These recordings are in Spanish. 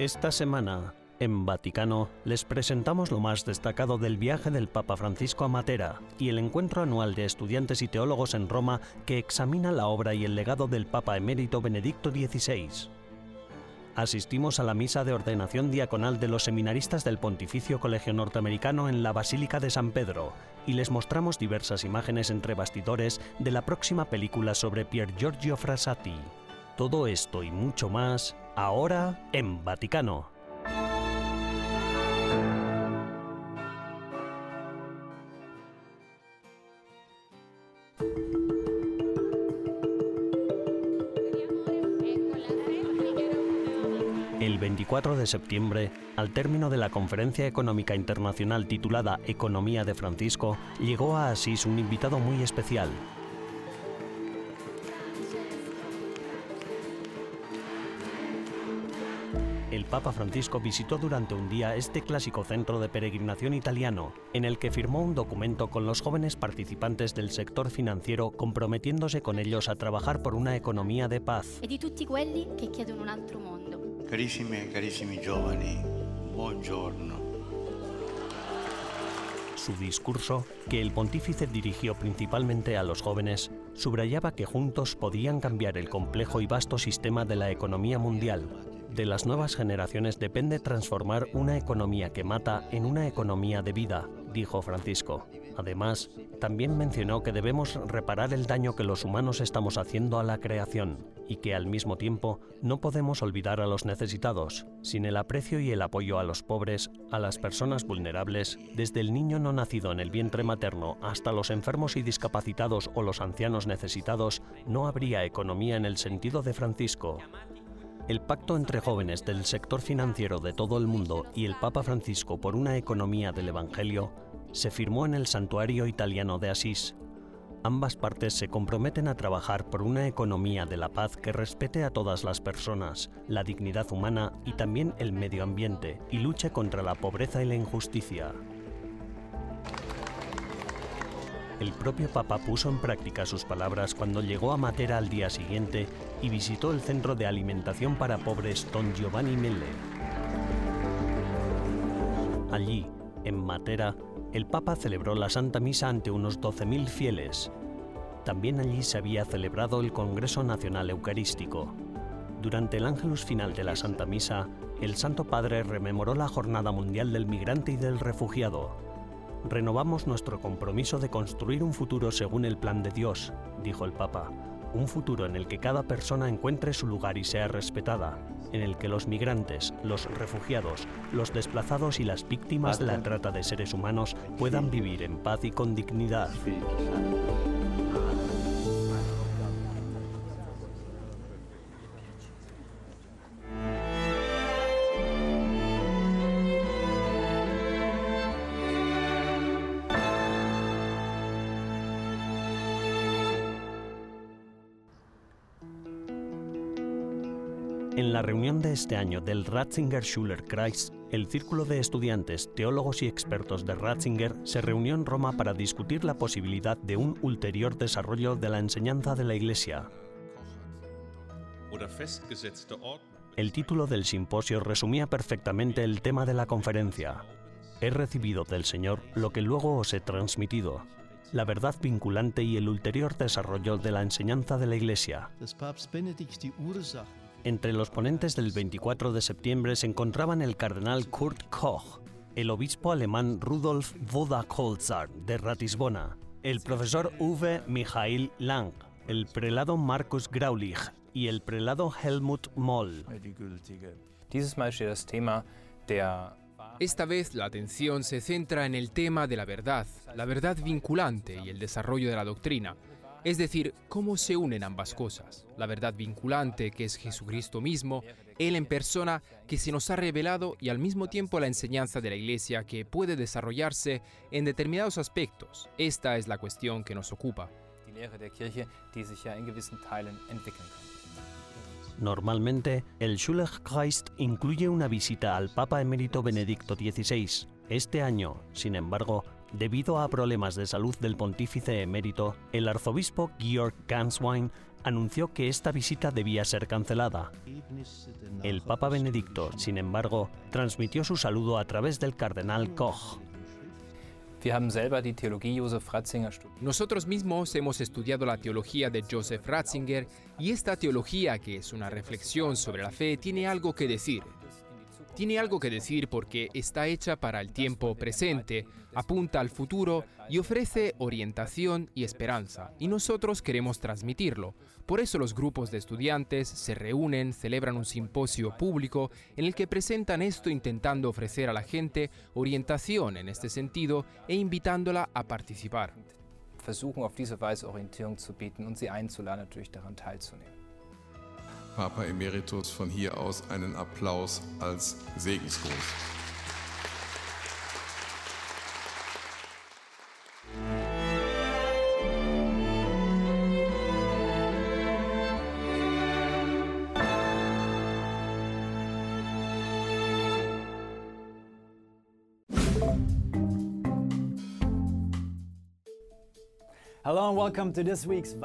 Esta semana, en Vaticano, les presentamos lo más destacado del viaje del Papa Francisco a Matera y el encuentro anual de estudiantes y teólogos en Roma que examina la obra y el legado del Papa emérito Benedicto XVI. Asistimos a la misa de ordenación diaconal de los seminaristas del Pontificio Colegio Norteamericano en la Basílica de San Pedro y les mostramos diversas imágenes entre bastidores de la próxima película sobre Pier Giorgio Frassati. Todo esto y mucho más ahora en Vaticano. El 24 de septiembre, al término de la Conferencia Económica Internacional titulada Economía de Francisco, llegó a Asís un invitado muy especial, Papa Francisco visitó durante un día este clásico centro de peregrinación italiano, en el que firmó un documento con los jóvenes participantes del sector financiero comprometiéndose con ellos a trabajar por una economía de paz. e di tutti quelli che chiedono un altro mondo. Carissime e carissimi giovani, buongiorno. Su discurso, que el pontífice dirigió principalmente a los jóvenes, subrayaba que juntos podían cambiar el complejo y vasto sistema de la economía mundial. De las nuevas generaciones depende transformar una economía que mata en una economía de vida, dijo Francisco. Además, también mencionó que debemos reparar el daño que los humanos estamos haciendo a la creación y que al mismo tiempo no podemos olvidar a los necesitados. Sin el aprecio y el apoyo a los pobres, a las personas vulnerables, desde el niño no nacido en el vientre materno hasta los enfermos y discapacitados o los ancianos necesitados, no habría economía en el sentido de Francisco. El pacto entre jóvenes del sector financiero de todo el mundo y el Papa Francisco por una economía del Evangelio se firmó en el santuario italiano de Asís. Ambas partes se comprometen a trabajar por una economía de la paz que respete a todas las personas, la dignidad humana y también el medio ambiente, y luche contra la pobreza y la injusticia. El propio Papa puso en práctica sus palabras cuando llegó a Matera al día siguiente y visitó el centro de alimentación para pobres Don Giovanni Melle. Allí, en Matera, el Papa celebró la Santa Misa ante unos 12.000 fieles. También allí se había celebrado el Congreso Nacional Eucarístico. Durante el ángelus final de la Santa Misa, el Santo Padre rememoró la Jornada Mundial del Migrante y del Refugiado. Renovamos nuestro compromiso de construir un futuro según el plan de Dios, dijo el Papa, un futuro en el que cada persona encuentre su lugar y sea respetada, en el que los migrantes, los refugiados, los desplazados y las víctimas de la trata de seres humanos puedan vivir en paz y con dignidad. Este año del Ratzinger Schuler Kreis, el círculo de estudiantes, teólogos y expertos de Ratzinger se reunió en Roma para discutir la posibilidad de un ulterior desarrollo de la enseñanza de la Iglesia. El título del simposio resumía perfectamente el tema de la conferencia. He recibido del Señor lo que luego os he transmitido, la verdad vinculante y el ulterior desarrollo de la enseñanza de la Iglesia. Entre los ponentes del 24 de septiembre se encontraban el cardenal Kurt Koch, el obispo alemán Rudolf Vodakolzar de Ratisbona, el profesor Uwe Michael Lang, el prelado Markus Graulich y el prelado Helmut Moll. Esta vez la atención se centra en el tema de la verdad, la verdad vinculante y el desarrollo de la doctrina. Es decir, cómo se unen ambas cosas. La verdad vinculante, que es Jesucristo mismo, Él en persona, que se nos ha revelado, y al mismo tiempo la enseñanza de la Iglesia, que puede desarrollarse en determinados aspectos. Esta es la cuestión que nos ocupa. Normalmente, el Schulkreis incluye una visita al Papa emérito Benedicto XVI. Este año, sin embargo, Debido a problemas de salud del pontífice emérito, el arzobispo Georg Ganswein anunció que esta visita debía ser cancelada. El Papa Benedicto, sin embargo, transmitió su saludo a través del cardenal Koch. Nosotros mismos hemos estudiado la teología de Joseph Ratzinger y esta teología, que es una reflexión sobre la fe, tiene algo que decir. Tiene algo que decir porque está hecha para el tiempo presente, apunta al futuro y ofrece orientación y esperanza, y nosotros queremos transmitirlo. Por eso los grupos de estudiantes se reúnen, celebran un simposio público en el que presentan esto intentando ofrecer a la gente orientación en este sentido e invitándola a participar. Versuchen auf diese Weise Orientierung zu bieten und sie einzuladen, natürlich daran teilzunehmen. Papa Emeritus von hier aus einen Applaus als Segensgruß.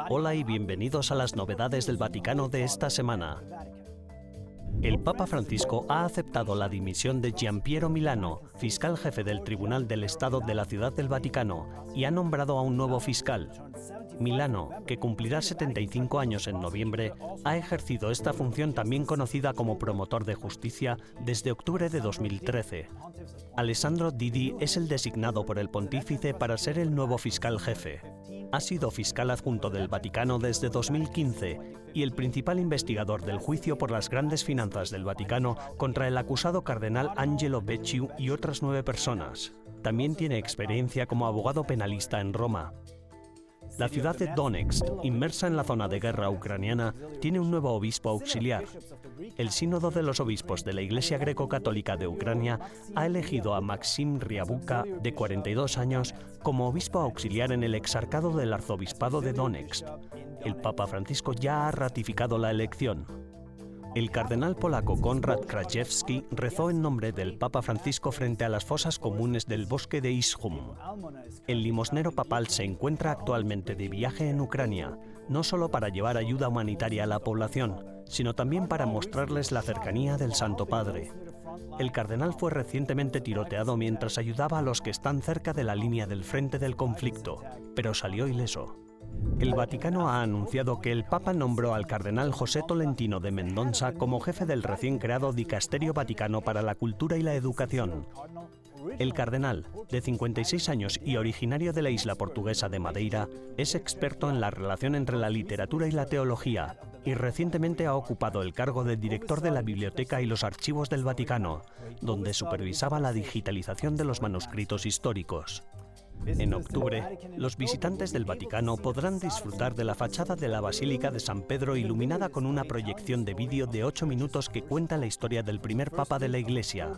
Hola y bienvenidos a las novedades del Vaticano de esta semana. El Papa Francisco ha aceptado la dimisión de Giampiero Milano, fiscal jefe del Tribunal del Estado de la Ciudad del Vaticano, y ha nombrado a un nuevo fiscal. Milano, que cumplirá 75 años en noviembre, ha ejercido esta función también conocida como promotor de justicia desde octubre de 2013. Alessandro Didi es el designado por el pontífice para ser el nuevo fiscal jefe ha sido fiscal adjunto del Vaticano desde 2015 y el principal investigador del juicio por las grandes finanzas del Vaticano contra el acusado cardenal Angelo Becciu y otras nueve personas. También tiene experiencia como abogado penalista en Roma. La ciudad de Donetsk, inmersa en la zona de guerra ucraniana, tiene un nuevo obispo auxiliar. El Sínodo de los Obispos de la Iglesia Greco-Católica de Ucrania ha elegido a Maxim Riabuka, de 42 años, como obispo auxiliar en el exarcado del arzobispado de Donetsk. El Papa Francisco ya ha ratificado la elección. El cardenal polaco Konrad Krajewski rezó en nombre del Papa Francisco frente a las fosas comunes del bosque de Ishum. El limosnero papal se encuentra actualmente de viaje en Ucrania, no solo para llevar ayuda humanitaria a la población, sino también para mostrarles la cercanía del Santo Padre. El cardenal fue recientemente tiroteado mientras ayudaba a los que están cerca de la línea del frente del conflicto, pero salió ileso. El Vaticano ha anunciado que el Papa nombró al cardenal José Tolentino de Mendoza como jefe del recién creado Dicasterio Vaticano para la Cultura y la Educación. El cardenal, de 56 años y originario de la isla portuguesa de Madeira, es experto en la relación entre la literatura y la teología y recientemente ha ocupado el cargo de director de la Biblioteca y los Archivos del Vaticano, donde supervisaba la digitalización de los manuscritos históricos. En octubre, los visitantes del Vaticano podrán disfrutar de la fachada de la Basílica de San Pedro iluminada con una proyección de vídeo de 8 minutos que cuenta la historia del primer papa de la Iglesia.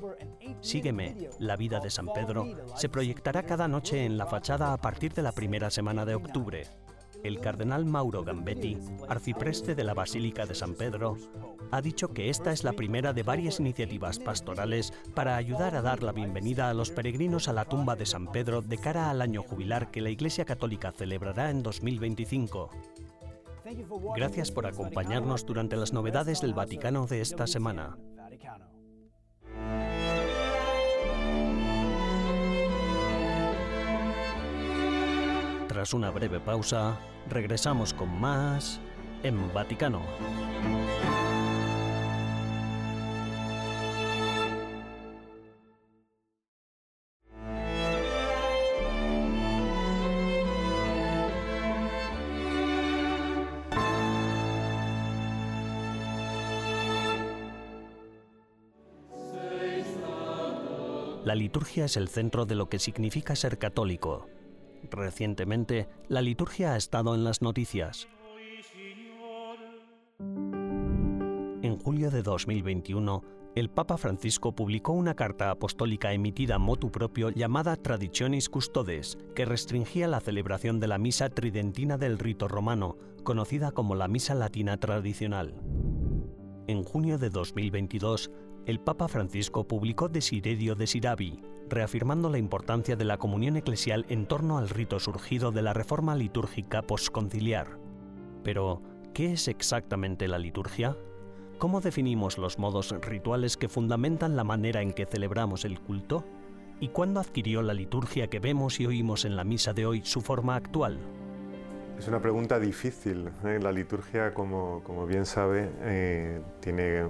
Sígueme, la vida de San Pedro, se proyectará cada noche en la fachada a partir de la primera semana de octubre el cardenal Mauro Gambetti, arcipreste de la Basílica de San Pedro, ha dicho que esta es la primera de varias iniciativas pastorales para ayudar a dar la bienvenida a los peregrinos a la tumba de San Pedro de cara al año jubilar que la Iglesia Católica celebrará en 2025. Gracias por acompañarnos durante las novedades del Vaticano de esta semana. Tras una breve pausa, regresamos con más en Vaticano. La liturgia es el centro de lo que significa ser católico Recientemente, la liturgia ha estado en las noticias. En julio de 2021, el Papa Francisco publicó una carta apostólica emitida motu propio llamada Traditionis Custodes, que restringía la celebración de la misa tridentina del rito romano, conocida como la misa latina tradicional. En junio de 2022, el Papa Francisco publicó Desiderio Desirabi, reafirmando la importancia de la comunión eclesial en torno al rito surgido de la reforma litúrgica posconciliar. Pero, ¿qué es exactamente la liturgia? ¿Cómo definimos los modos rituales que fundamentan la manera en que celebramos el culto? ¿Y cuándo adquirió la liturgia que vemos y oímos en la misa de hoy su forma actual? Es una pregunta difícil. ¿eh? La liturgia, como, como bien sabe, eh, tiene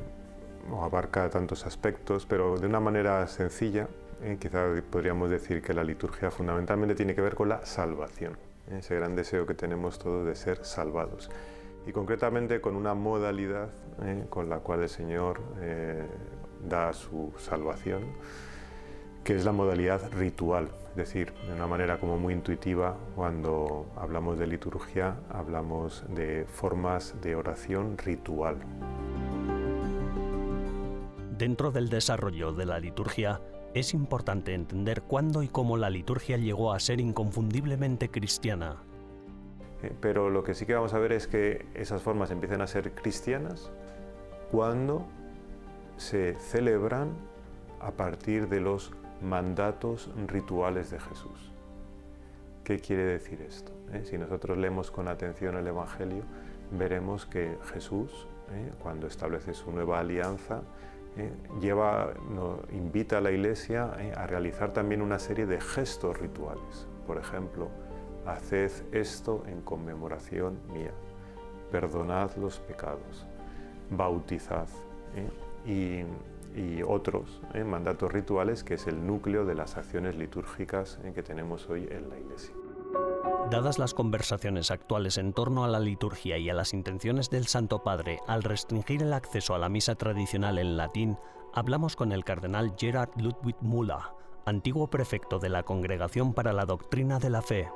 o abarca tantos aspectos, pero de una manera sencilla, eh, quizá podríamos decir que la liturgia fundamentalmente tiene que ver con la salvación, ese gran deseo que tenemos todos de ser salvados. Y concretamente con una modalidad con la cual el Señor da su salvación, que es la modalidad ritual, es decir, de una manera como muy intuitiva, cuando hablamos de liturgia, hablamos de formas de oración ritual. Dentro del desarrollo de la liturgia, es importante entender cuándo y cómo la liturgia llegó a ser inconfundiblemente cristiana. Eh, pero lo que sí que vamos a ver es que esas formas empiezan a ser cristianas cuando se celebran a partir de los mandatos rituales de Jesús. ¿Qué quiere decir esto? Eh, si nosotros leemos con atención el Evangelio, veremos que Jesús, eh, cuando establece su nueva alianza, eh, lleva, invita a la Iglesia a realizar también una serie de gestos rituales. Por ejemplo, haced esto en conmemoración mía, perdonad los pecados, bautizad. Y y otros ¿eh? mandatos rituales, que es el núcleo de las acciones litúrgicas ¿eh? que tenemos hoy en la Iglesia. Dadas las conversaciones actuales en torno a la liturgia y a las intenciones del Santo Padre al restringir el acceso a la misa tradicional en latín, hablamos con el cardenal Gerard Ludwig Müller, antiguo prefecto de la Congregación para la Doctrina de la Fe.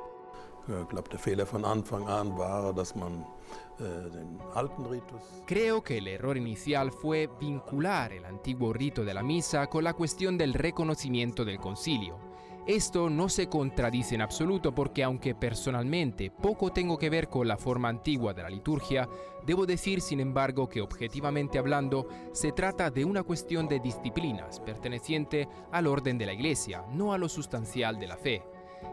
Creo que el error inicial fue vincular el antiguo rito de la misa con la cuestión del reconocimiento del concilio. Esto no se contradice en absoluto porque aunque personalmente poco tengo que ver con la forma antigua de la liturgia, debo decir sin embargo que objetivamente hablando se trata de una cuestión de disciplinas perteneciente al orden de la Iglesia, no a lo sustancial de la fe.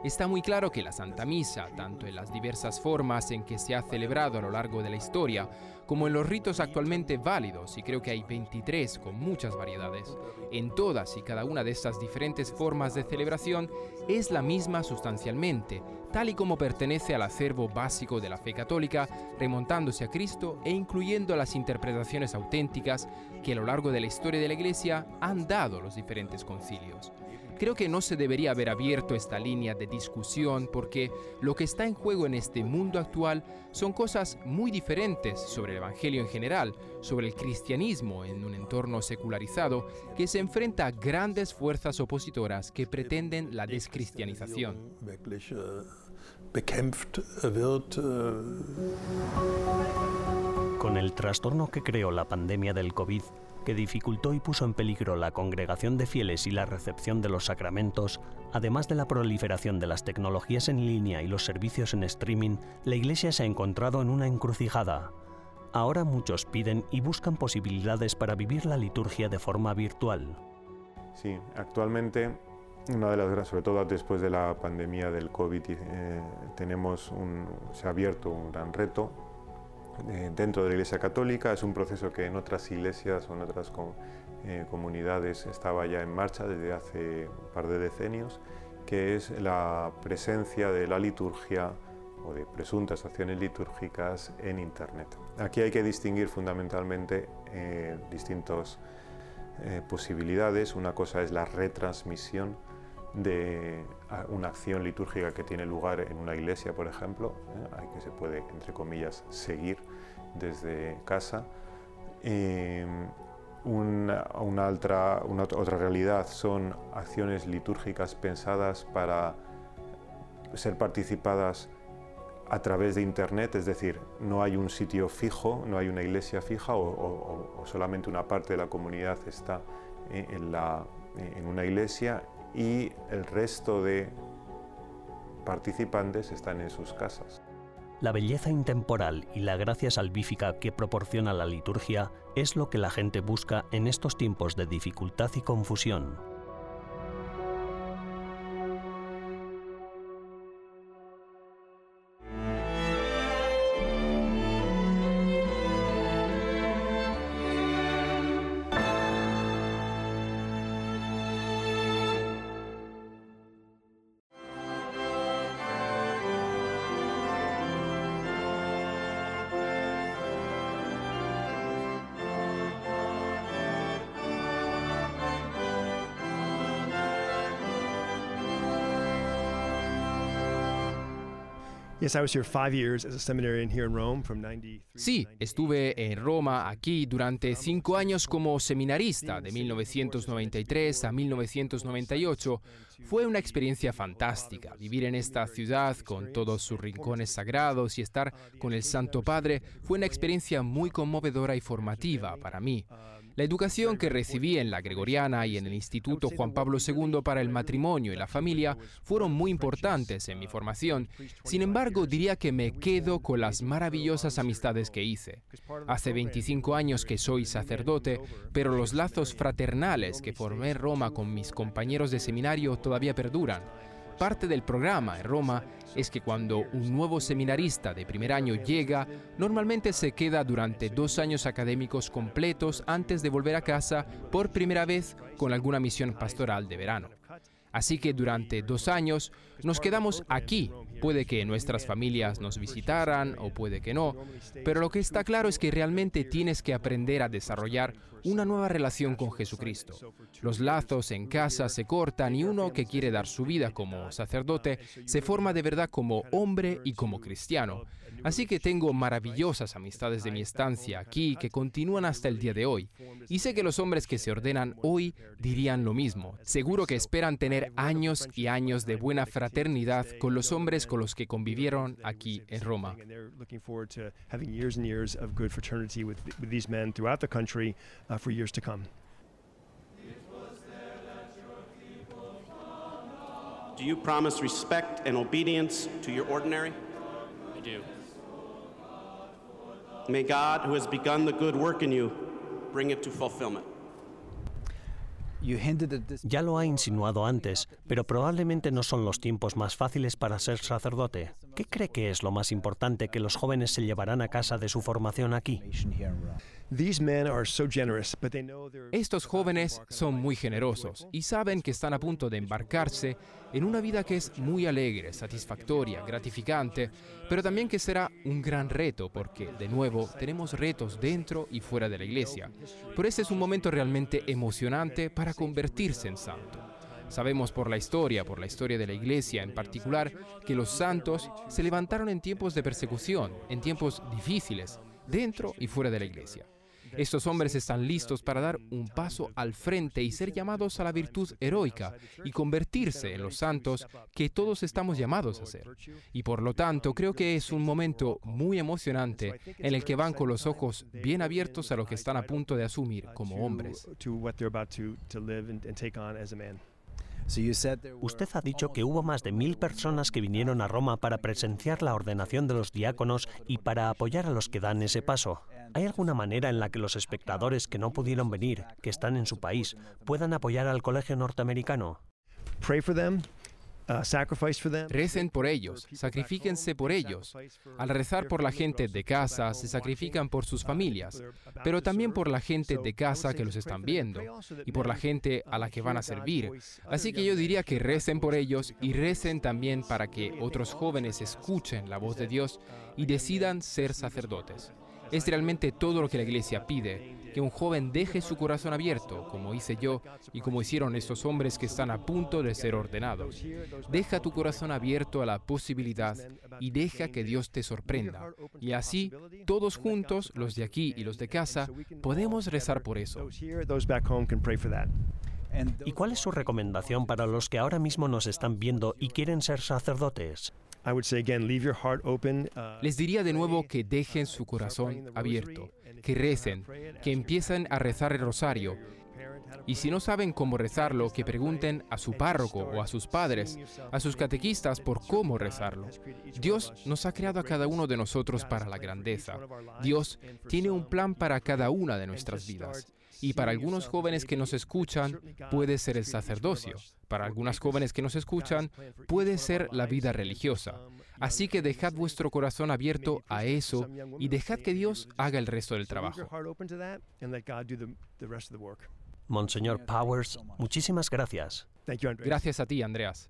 Está muy claro que la Santa Misa, tanto en las diversas formas en que se ha celebrado a lo largo de la historia, como en los ritos actualmente válidos, y creo que hay 23 con muchas variedades, en todas y cada una de estas diferentes formas de celebración es la misma sustancialmente, tal y como pertenece al acervo básico de la fe católica, remontándose a Cristo e incluyendo las interpretaciones auténticas que a lo largo de la historia de la Iglesia han dado los diferentes concilios. Creo que no se debería haber abierto esta línea de discusión porque lo que está en juego en este mundo actual son cosas muy diferentes sobre el Evangelio en general, sobre el cristianismo en un entorno secularizado que se enfrenta a grandes fuerzas opositoras que pretenden la descristianización. Con el trastorno que creó la pandemia del COVID, que dificultó y puso en peligro la congregación de fieles y la recepción de los sacramentos, además de la proliferación de las tecnologías en línea y los servicios en streaming, la Iglesia se ha encontrado en una encrucijada. Ahora muchos piden y buscan posibilidades para vivir la liturgia de forma virtual. Sí, actualmente una de las sobre todo después de la pandemia del COVID, eh, tenemos se ha abierto un gran reto dentro de la Iglesia Católica. Es un proceso que en otras iglesias o en otras eh, comunidades estaba ya en marcha desde hace un par de decenios, que es la presencia de la liturgia o de presuntas acciones litúrgicas en Internet. Aquí hay que distinguir fundamentalmente eh, distintas posibilidades. Una cosa es la retransmisión de una acción litúrgica que tiene lugar en una iglesia, por ejemplo, hay que se puede, entre comillas, seguir desde casa. una, otra, una otra realidad son acciones litúrgicas pensadas para ser participadas a través de Internet, es decir, no hay un sitio fijo, no hay una iglesia fija o, solamente una parte de la comunidad está la, en una iglesia y el resto de participantes están en sus casas. La belleza intemporal y la gracia salvífica que proporciona la liturgia es lo que la gente busca en estos tiempos de dificultad y confusión. Sí, estuve en Roma, aquí, durante cinco años como seminarista, de 1993 a 1998. Fue una experiencia fantástica. Vivir en esta ciudad con todos sus rincones sagrados y estar con el Santo Padre fue una experiencia muy conmovedora y formativa para mí. La educación que recibí en la Gregoriana y en el Instituto Juan Pablo II para el matrimonio y la familia fueron muy importantes en mi formación. Sin embargo, diría que me quedo con las maravillosas amistades que hice. Hace 25 años que soy sacerdote, pero los lazos fraternales que formé en Roma con mis compañeros de seminario todavía perduran. Parte del programa en Roma es que cuando un nuevo seminarista de primer año llega, normalmente se queda durante dos años académicos completos antes de volver a casa por primera vez con alguna misión pastoral de verano. Así que durante dos años nos quedamos aquí. Puede que nuestras familias nos visitaran o puede que no, pero lo que está claro es que realmente tienes que aprender a desarrollar una nueva relación con Jesucristo. Los lazos en casa se cortan y uno que quiere dar su vida como sacerdote se forma de verdad como hombre y como cristiano. Así que tengo maravillosas amistades de mi estancia aquí que continúan hasta el día de hoy. Y sé que los hombres que se ordenan hoy dirían lo mismo. Seguro que esperan tener años y años de buena fraternidad con los hombres con los que convivieron aquí en Roma. And they're looking forward to having years and years of good fraternity with, with these men throughout the country uh, for years to come. Do you promise respect and obedience to your ordinary? I do. May God, who has begun the good work in you, bring it to fulfillment. Ya lo ha insinuado antes, pero probablemente no son los tiempos más fáciles para ser sacerdote. ¿Qué cree que es lo más importante que los jóvenes se llevarán a casa de su formación aquí? Estos jóvenes son muy generosos y saben que están a punto de embarcarse en una vida que es muy alegre, satisfactoria, gratificante, pero también que será un gran reto porque, de nuevo, tenemos retos dentro y fuera de la iglesia. Por este es un momento realmente emocionante para convertirse en santo. Sabemos por la historia, por la historia de la iglesia en particular, que los santos se levantaron en tiempos de persecución, en tiempos difíciles, dentro y fuera de la iglesia. Estos hombres están listos para dar un paso al frente y ser llamados a la virtud heroica y convertirse en los santos que todos estamos llamados a ser. Y por lo tanto creo que es un momento muy emocionante en el que van con los ojos bien abiertos a lo que están a punto de asumir como hombres. Usted ha dicho que hubo más de mil personas que vinieron a Roma para presenciar la ordenación de los diáconos y para apoyar a los que dan ese paso. ¿Hay alguna manera en la que los espectadores que no pudieron venir, que están en su país, puedan apoyar al colegio norteamericano? Pray Recen por ellos, sacrifíquense por ellos. Al rezar por la gente de casa, se sacrifican por sus familias, pero también por la gente de casa que los están viendo y por la gente a la que van a servir. Así que yo diría que recen por ellos y recen también para que otros jóvenes escuchen la voz de Dios y decidan ser sacerdotes. Es realmente todo lo que la iglesia pide, que un joven deje su corazón abierto, como hice yo y como hicieron estos hombres que están a punto de ser ordenados. Deja tu corazón abierto a la posibilidad y deja que Dios te sorprenda. Y así, todos juntos, los de aquí y los de casa, podemos rezar por eso. ¿Y cuál es su recomendación para los que ahora mismo nos están viendo y quieren ser sacerdotes? I would say again, leave your heart open. uh, Les diría de nuevo que dejen su corazón abierto, que recen, que empiecen a rezar el rosario. Y si no saben cómo rezarlo, que pregunten a su párroco o a sus padres, a sus catequistas por cómo rezarlo. Dios nos ha creado a cada uno de nosotros para la grandeza. Dios tiene un plan para cada una de nuestras vidas. Y para algunos jóvenes que nos escuchan puede ser el sacerdocio. Para algunas jóvenes que nos escuchan puede ser la vida religiosa. Así que dejad vuestro corazón abierto a eso y dejad que Dios haga el resto del trabajo. Monseñor Powers, muchísimas gracias. Gracias a ti, Andreas.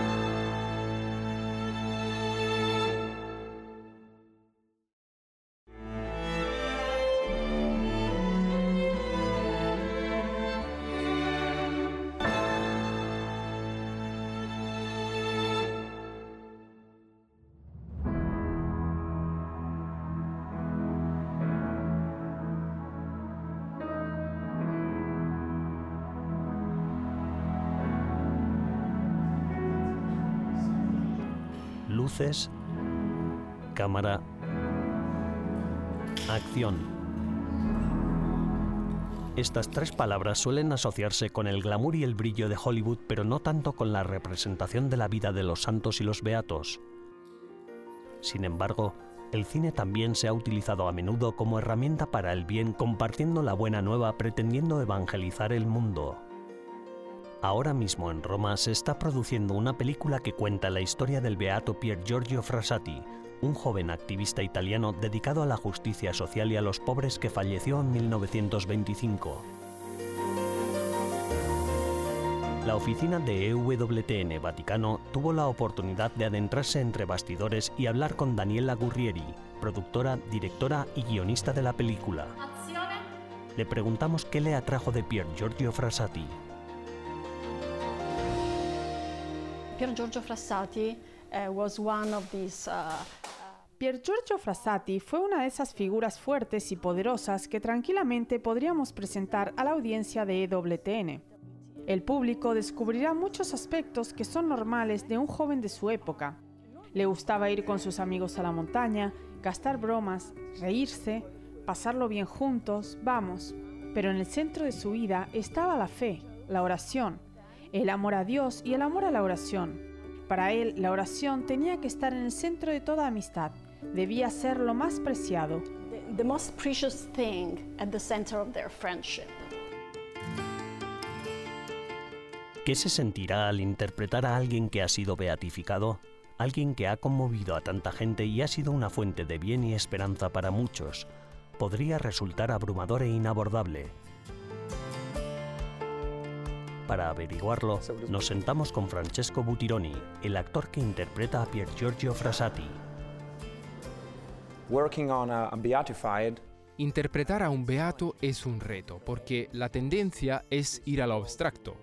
Cámara, acción. Estas tres palabras suelen asociarse con el glamour y el brillo de Hollywood, pero no tanto con la representación de la vida de los santos y los beatos. Sin embargo, el cine también se ha utilizado a menudo como herramienta para el bien, compartiendo la buena nueva pretendiendo evangelizar el mundo. Ahora mismo en Roma se está produciendo una película que cuenta la historia del beato Pier Giorgio Frassati, un joven activista italiano dedicado a la justicia social y a los pobres que falleció en 1925. La oficina de EWTN Vaticano tuvo la oportunidad de adentrarse entre bastidores y hablar con Daniela Gurrieri, productora, directora y guionista de la película. Le preguntamos qué le atrajo de Pier Giorgio Frassati. Pier Giorgio Frassati uh, was one of these uh, Pier Giorgio Frassati fue una de esas figuras fuertes y poderosas que tranquilamente podríamos presentar a la audiencia de EWTN. El público descubrirá muchos aspectos que son normales de un joven de su época. Le gustaba ir con sus amigos a la montaña, gastar bromas, reírse, pasarlo bien juntos, vamos. Pero en el centro de su vida estaba la fe, la oración, el amor a Dios y el amor a la oración. Para él, la oración tenía que estar en el centro de toda amistad, debía ser lo más preciado. the, the most precious thing at the center of their friendship. ¿Qué se sentirá al interpretar a alguien que ha sido beatificado? Alguien que ha conmovido a tanta gente y ha sido una fuente de bien y esperanza para muchos. Podría resultar abrumador e inabordable. Para averiguarlo, nos sentamos con Francesco Butironi, el actor que interpreta a Pier Giorgio Frassati. Working on a, a beatified Interpretar a un beato es un reto, porque la tendencia es ir a lo abstracto.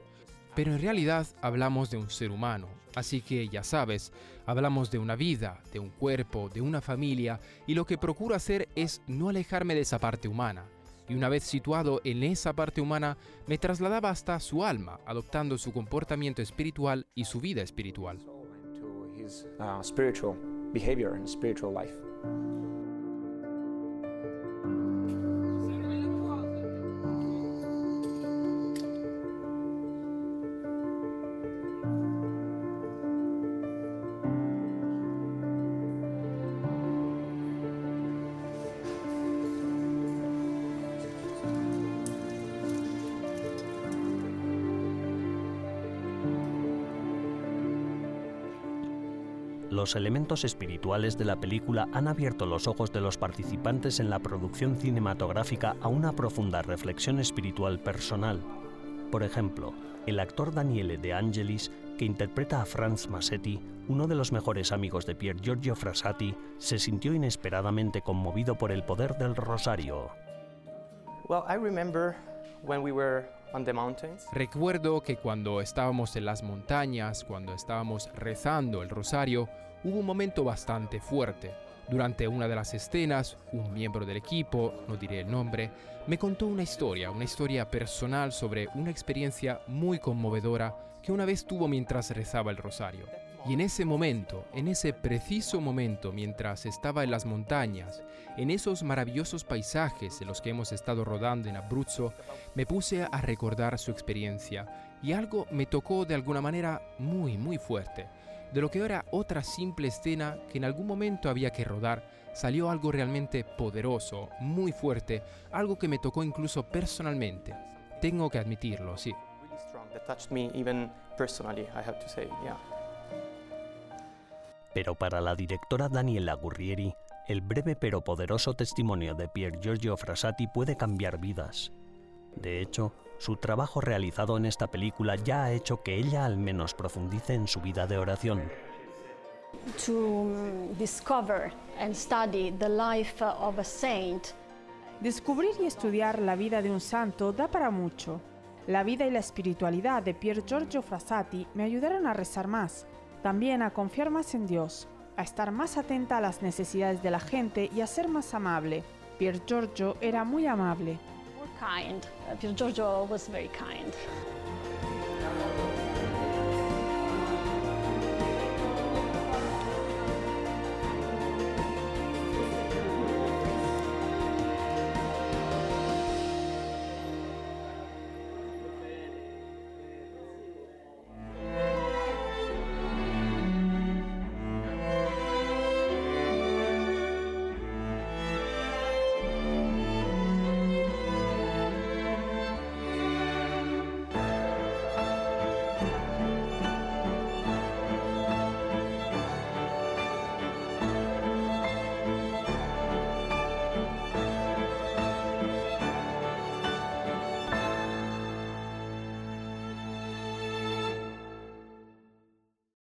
Pero en realidad hablamos de un ser humano, así que ya sabes, hablamos de una vida, de un cuerpo, de una familia, y lo que procuro hacer es no alejarme de esa parte humana. Y una vez situado en esa parte humana, me trasladaba hasta su alma, adoptando su comportamiento espiritual y su vida espiritual. Los elementos espirituales de la película han abierto los ojos de los participantes en la producción cinematográfica a una profunda reflexión espiritual personal. Por ejemplo, el actor Daniele De Angelis, que interpreta a Franz Massetti, uno de los mejores amigos de Pier Giorgio Frassati, se sintió inesperadamente conmovido por el poder del rosario. Well, I remember when we were on the mountains. Recuerdo que cuando estábamos en las montañas, cuando estábamos rezando el rosario, hubo un momento bastante fuerte. Durante una de las escenas, un miembro del equipo, no diré el nombre, me contó una historia, una historia personal sobre una experiencia muy conmovedora que una vez tuvo mientras rezaba el rosario. Y en ese momento, en ese preciso momento, mientras estaba en las montañas, en esos maravillosos paisajes en los que hemos estado rodando en Abruzzo, me puse a recordar su experiencia y algo me tocó de alguna manera muy, muy fuerte. De lo que era otra simple escena que en algún momento había que rodar, salió algo realmente poderoso, muy fuerte, algo que me tocó incluso personalmente. Tengo que admitirlo, sí. Pero para la directora Daniela Gurrieri, el breve pero poderoso testimonio de Pier Giorgio Frassati puede cambiar vidas. De hecho, su trabajo realizado en esta película ya ha hecho que ella al menos profundice en su vida de oración. To discover and study the life of a saint Descubrir y estudiar la vida de un santo da para mucho. La vida y la espiritualidad de Pier Giorgio Frassati me ayudaron a rezar más, también a confiar más en Dios, a estar más atenta a las necesidades de la gente y a ser más amable. Pier Giorgio era muy amable. kind. Uh, Pier Giorgio was very kind.